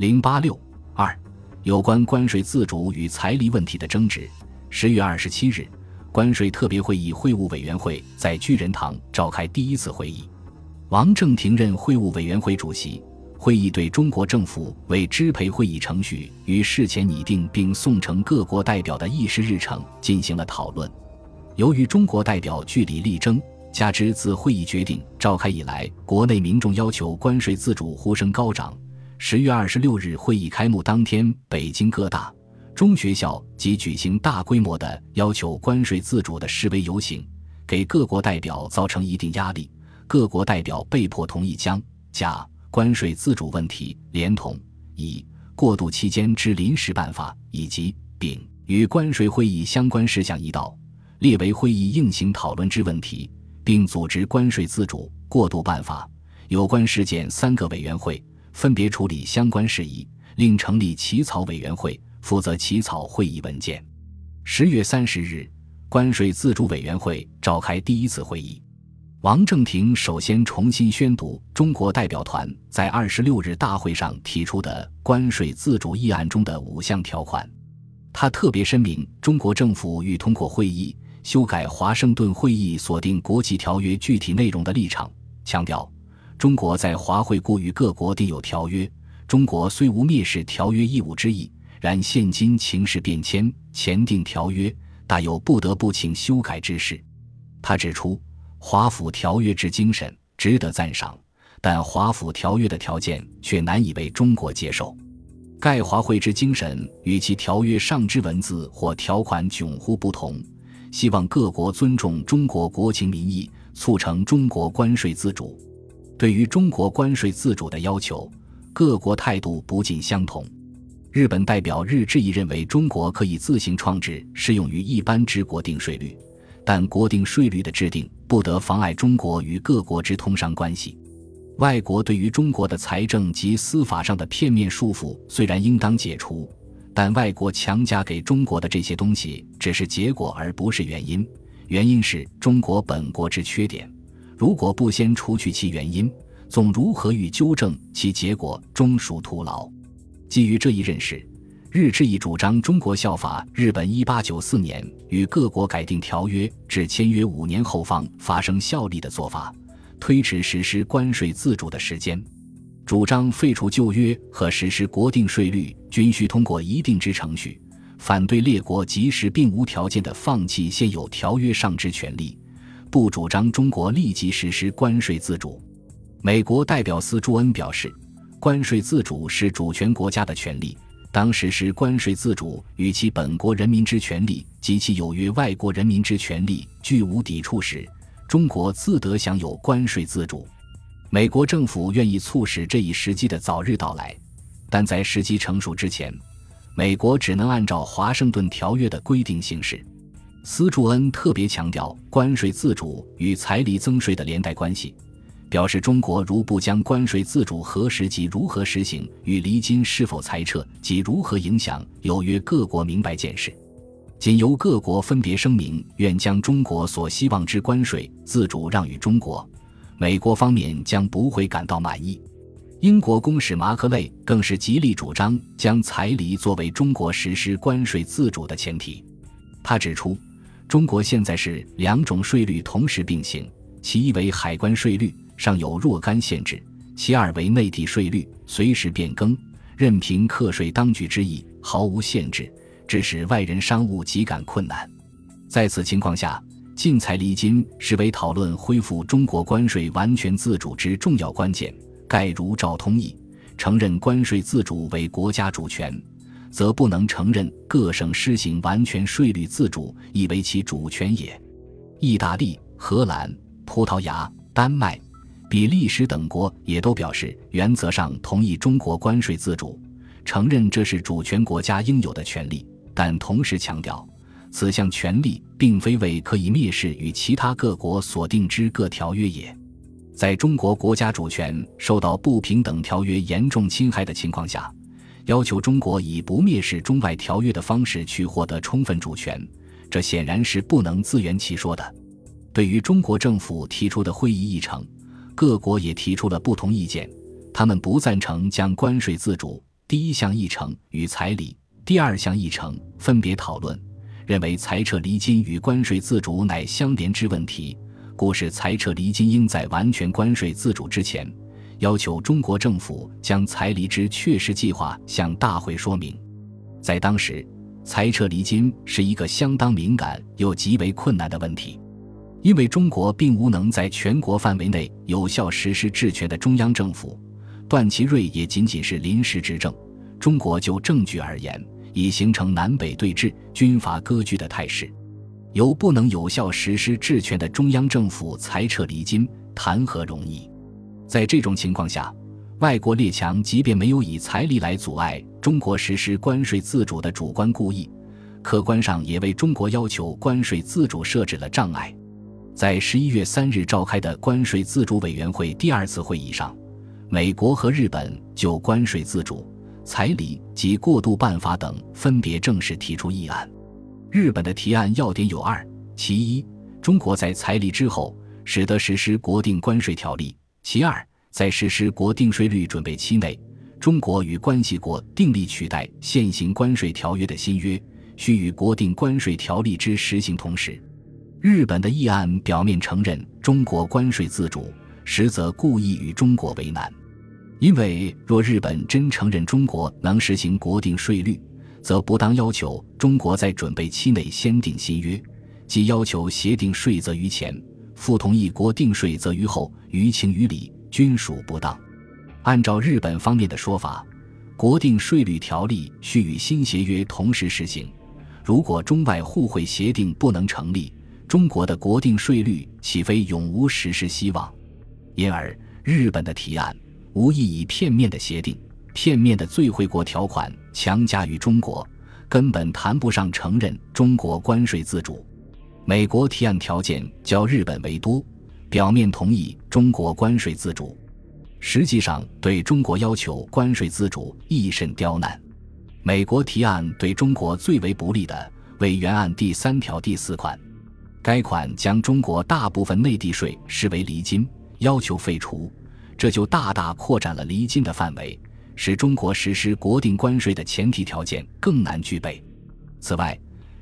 零八六二，有关关税自主与财礼问题的争执。十月二十七日，关税特别会议会务委员会在巨人堂召开第一次会议，王正廷任会务委员会主席。会议对中国政府为支配会议程序与事前拟定并送呈各国代表的议事日程进行了讨论。由于中国代表据理力争。加之自会议决定召开以来，国内民众要求关税自主呼声高涨。十月二十六日会议开幕当天，北京各大中学校即举行大规模的要求关税自主的示威游行，给各国代表造成一定压力。各国代表被迫同意将甲关税自主问题，连同乙过渡期间之临时办法以及丙与关税会议相关事项一道，列为会议应行讨论之问题。并组织关税自主过渡办法有关事件三个委员会，分别处理相关事宜，另成立起草委员会，负责起草会议文件。十月三十日，关税自主委员会召开第一次会议，王正廷首先重新宣读中国代表团在二十六日大会上提出的关税自主议案中的五项条款，他特别声明，中国政府欲通过会议。修改华盛顿会议锁定国际条约具体内容的立场，强调中国在华会故与各国订有条约。中国虽无蔑视条约义务之意，然现今情势变迁，前订条约大有不得不请修改之势。他指出，华府条约之精神值得赞赏，但华府条约的条件却难以被中国接受。盖华会之精神与其条约上之文字或条款迥乎不同。希望各国尊重中国国情民意，促成中国关税自主。对于中国关税自主的要求，各国态度不尽相同。日本代表日志毅认为，中国可以自行创制适用于一般之国定税率，但国定税率的制定不得妨碍中国与各国之通商关系。外国对于中国的财政及司法上的片面束缚，虽然应当解除。但外国强加给中国的这些东西只是结果，而不是原因。原因是中国本国之缺点。如果不先除去其原因，纵如何欲纠正其结果，终属徒劳。基于这一认识，日志毅主张中国效法日本1894年与各国改定条约至签约五年后方发生效力的做法，推迟实施关税自主的时间。主张废除旧约和实施国定税率均需通过一定之程序，反对列国及时并无条件的放弃现有条约上之权利，不主张中国立即实施关税自主。美国代表司朱恩表示，关税自主是主权国家的权利，当实施关税自主与其本国人民之权利及其有约外国人民之权利具无抵触时，中国自得享有关税自主。美国政府愿意促使这一时机的早日到来，但在时机成熟之前，美国只能按照华盛顿条约的规定行事。斯柱恩特别强调关税自主与彩礼增税的连带关系，表示中国如不将关税自主何时及如何实行与离金是否裁撤及如何影响有约各国明白见识，仅由各国分别声明愿将中国所希望之关税自主让与中国。美国方面将不会感到满意。英国公使马克雷更是极力主张将彩礼作为中国实施关税自主的前提。他指出，中国现在是两种税率同时并行：其一为海关税率，尚有若干限制；其二为内地税率，随时变更，任凭课税当局之意，毫无限制，致使外人商务极感困难。在此情况下，禁彩礼金是为讨论恢复中国关税完全自主之重要关键。盖如照通义，承认关税自主为国家主权，则不能承认各省施行完全税率自主亦为其主权也。意大利、荷兰、葡萄牙、丹麦、比利时等国也都表示原则上同意中国关税自主，承认这是主权国家应有的权利，但同时强调。此项权利并非为可以蔑视与其他各国所定之各条约也。在中国国家主权受到不平等条约严重侵害的情况下，要求中国以不蔑视中外条约的方式去获得充分主权，这显然是不能自圆其说的。对于中国政府提出的会议议程，各国也提出了不同意见。他们不赞成将关税自主第一项议程与彩礼，第二项议程分别讨论，认为裁撤离金与关税自主乃相连之问题，故是裁撤离金应在完全关税自主之前，要求中国政府将裁离之确实计划向大会说明。在当时，裁撤离金是一个相当敏感又极为困难的问题，因为中国并无能在全国范围内有效实施治权的中央政府。段祺瑞也仅仅是临时执政，中国就政局而言，已形成南北对峙、军阀割据的态势。由不能有效实施治权的中央政府裁撤离金，谈何容易？在这种情况下，外国列强即便没有以财力来阻碍中国实施关税自主的主观故意，客观上也为中国要求关税自主设置了障碍。在十一月三日召开的关税自主委员会第二次会议上。美国和日本就关税自主、彩礼及过渡办法等分别正式提出议案。日本的提案要点有二：其一，中国在彩礼之后使得实施国定关税条例；其二，在实施国定税率准备期内，中国与关系国订立取代现行关税条约的新约，须与国定关税条例之实行同时。日本的议案表面承认中国关税自主，实则故意与中国为难。因为若日本真承认中国能实行国定税率，则不当要求中国在准备期内先订新约，即要求协定税则于前，复同意国定税则于后，于情于理均属不当。按照日本方面的说法，国定税率条例需与新协约同时实行。如果中外互惠协定不能成立，中国的国定税率岂非永无实施希望？因而，日本的提案。无意以片面的协定、片面的最惠国条款强加于中国，根本谈不上承认中国关税自主。美国提案条件较日本为多，表面同意中国关税自主，实际上对中国要求关税自主亦甚刁难。美国提案对中国最为不利的为原案第三条第四款，该款将中国大部分内地税视为离金，要求废除。这就大大扩展了离金的范围，使中国实施国定关税的前提条件更难具备。此外，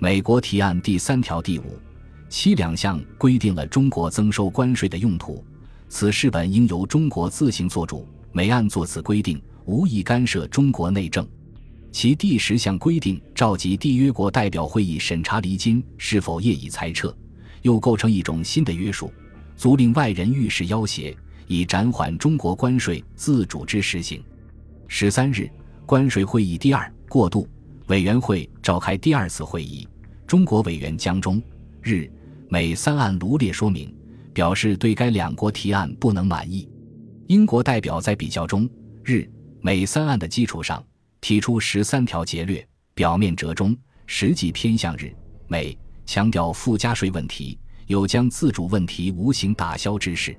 美国提案第三条第五、七两项规定了中国增收关税的用途，此事本应由中国自行做主。美案作此规定，无意干涉中国内政。其第十项规定召集缔约国代表会议审查离金是否业已裁撤，又构成一种新的约束，足令外人遇事要挟。以暂缓中国关税自主之实行。十三日，关税会议第二过渡委员会召开第二次会议，中国委员江中、日、美三案罗列说明，表示对该两国提案不能满意。英国代表在比较中、日、美三案的基础上，提出十三条节略，表面折中，实际偏向日、美，强调附加税问题，有将自主问题无形打消之势。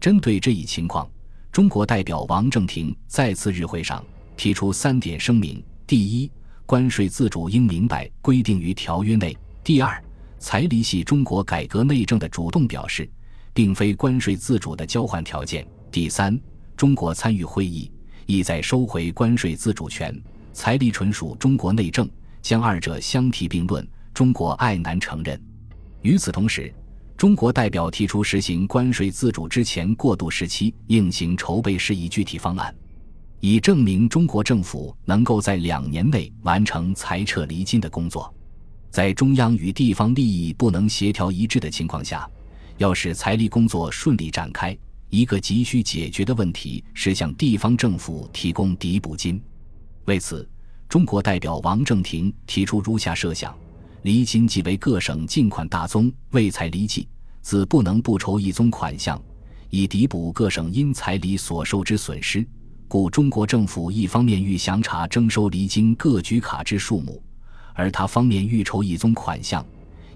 针对这一情况，中国代表王正廷在次日会上提出三点声明：第一，关税自主应明白规定于条约内；第二，财离系中国改革内政的主动表示，并非关税自主的交换条件；第三，中国参与会议意在收回关税自主权，财离纯属中国内政，将二者相提并论，中国爱难承认。与此同时。中国代表提出实行关税自主之前过渡时期应行筹备事宜具体方案，以证明中国政府能够在两年内完成裁撤离金的工作。在中央与地方利益不能协调一致的情况下，要使财力工作顺利展开，一个急需解决的问题是向地方政府提供抵补金。为此，中国代表王正廷提出如下设想。离金即为各省进款大宗，为财离计，自不能不筹一宗款项，以抵补各省因财礼所受之损失。故中国政府一方面欲详查征收离金各局卡之数目，而他方面预筹一宗款项，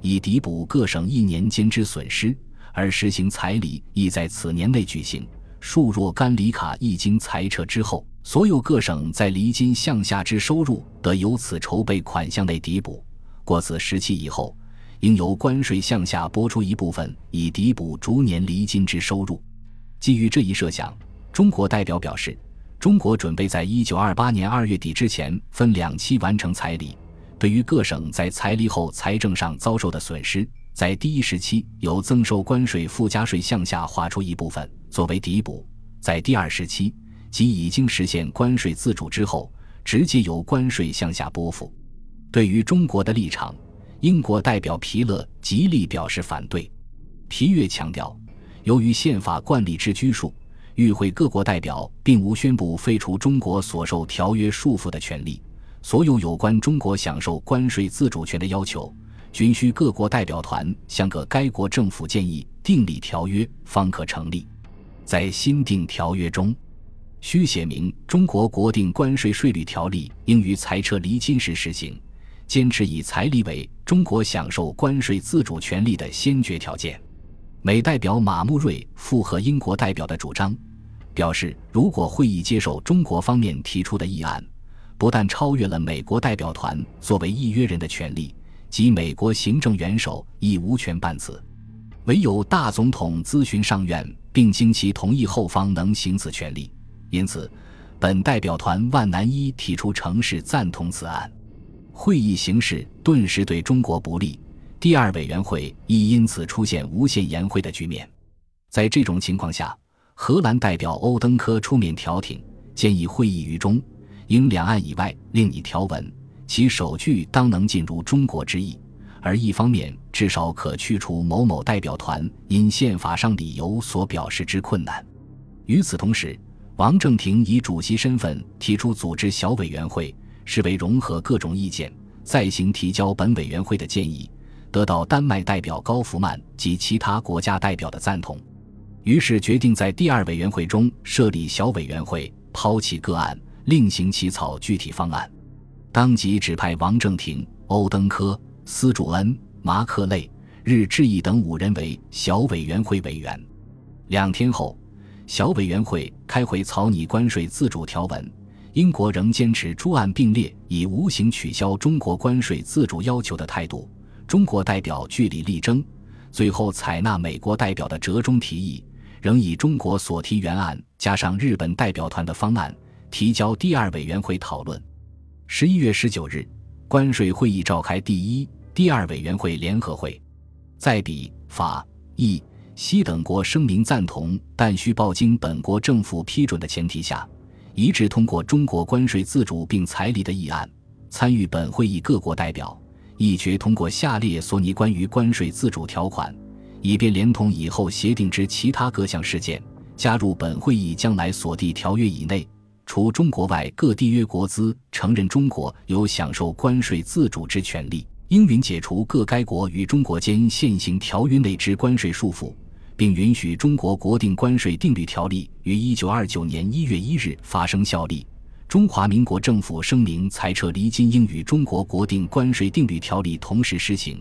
以抵补各省一年间之损失，而实行彩礼亦在此年内举行。数若干礼卡一经裁撤之后，所有各省在离金项下之收入，得由此筹备款项内抵补。过此时期以后，应由关税项下拨出一部分，以抵补逐年离金之收入。基于这一设想，中国代表表示，中国准备在一九二八年二月底之前分两期完成彩礼。对于各省在彩礼后财政上遭受的损失，在第一时期由增收关税附加税项下划出一部分作为抵补；在第二时期，即已经实现关税自主之后，直接由关税项下拨付。对于中国的立场，英国代表皮勒极力表示反对。皮越强调，由于宪法惯例之拘束，与会各国代表并无宣布废除中国所受条约束缚的权利。所有有关中国享受关税自主权的要求，均需各国代表团向各该国政府建议订立条约方可成立。在新订条约中，需写明中国国定关税税率条例应于裁撤离金时实行，坚持以彩礼为中国享受关税自主权利的先决条件。美代表马穆瑞附和英国代表的主张，表示如果会议接受中国方面提出的议案。不但超越了美国代表团作为议约人的权利，即美国行政元首亦无权办此，唯有大总统咨询上院并经其同意后方能行此权利。因此，本代表团万南一提出城市赞同此案，会议形势顿时对中国不利。第二委员会亦因此出现无限延会的局面。在这种情况下，荷兰代表欧登科出面调停，建议会议于中。应两岸以外另拟条文，其首句当能尽如中国之意，而一方面至少可去除某某代表团因宪法上理由所表示之困难。与此同时，王正廷以主席身份提出组织小委员会，视为融合各种意见，再行提交本委员会的建议，得到丹麦代表高福曼及其他国家代表的赞同，于是决定在第二委员会中设立小委员会，抛弃个案。另行起草具体方案，当即指派王正廷、欧登科、斯主恩、马克类、日志毅等五人为小委员会委员。两天后，小委员会开会草拟关税自主条文。英国仍坚持诸案并列，以无形取消中国关税自主要求的态度。中国代表据理力争，最后采纳美国代表的折中提议，仍以中国所提原案加上日本代表团的方案。提交第二委员会讨论。十一月十九日，关税会议召开第一、第二委员会联合会，在比法、意、西等国声明赞同，但需报经本国政府批准的前提下，一致通过中国关税自主并裁离的议案。参与本会议各国代表一决通过下列所拟关于关税自主条款，以便连同以后协定之其他各项事件，加入本会议将来所缔条约以内。除中国外，各缔约国资承认中国有享受关税自主之权利，应允解除各该国与中国间现行条约内之关税束缚，并允许中国国定关税定律条例于一九二九年一月一日发生效力。中华民国政府声明裁撤离金应与中国国定关税定律条例同时施行，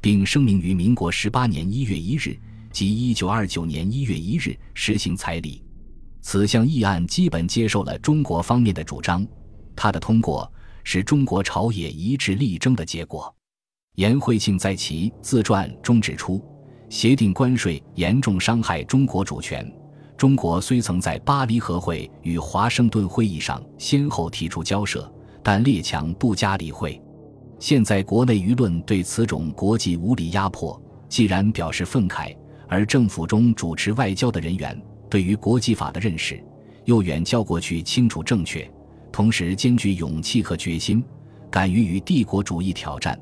并声明于民国十八年一月一日及一九二九年一月一日实行彩礼。此项议案基本接受了中国方面的主张，它的通过是中国朝野一致力争的结果。颜惠庆在其自传中指出，协定关税严重伤害中国主权。中国虽曾在巴黎和会与华盛顿会议上先后提出交涉，但列强不加理会。现在国内舆论对此种国际无理压迫，既然表示愤慨，而政府中主持外交的人员。对于国际法的认识，又远较过去清楚正确，同时兼具勇气和决心，敢于与帝国主义挑战，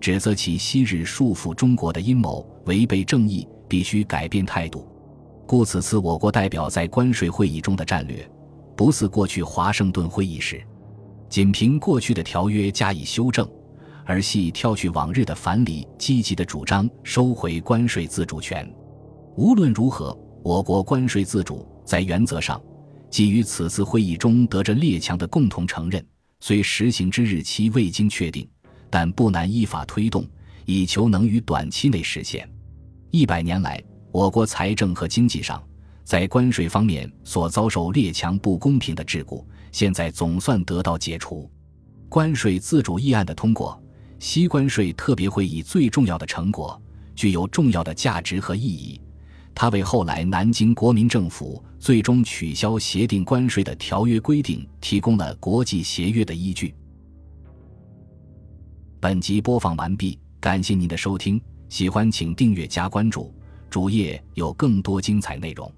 指责其昔日束缚中国的阴谋违背正义，必须改变态度。故此次我国代表在关税会议中的战略，不似过去华盛顿会议时，仅凭过去的条约加以修正，而系挑去往日的反理，积极的主张收回关税自主权。无论如何。我国关税自主在原则上，基于此次会议中得着列强的共同承认，虽实行之日期未经确定，但不难依法推动，以求能于短期内实现。一百年来，我国财政和经济上在关税方面所遭受列强不公平的桎梏，现在总算得到解除。关税自主议案的通过，西关税特别会议最重要的成果，具有重要的价值和意义。它为后来南京国民政府最终取消协定关税的条约规定提供了国际协约的依据。本集播放完毕，感谢您的收听，喜欢请订阅加关注，主页有更多精彩内容。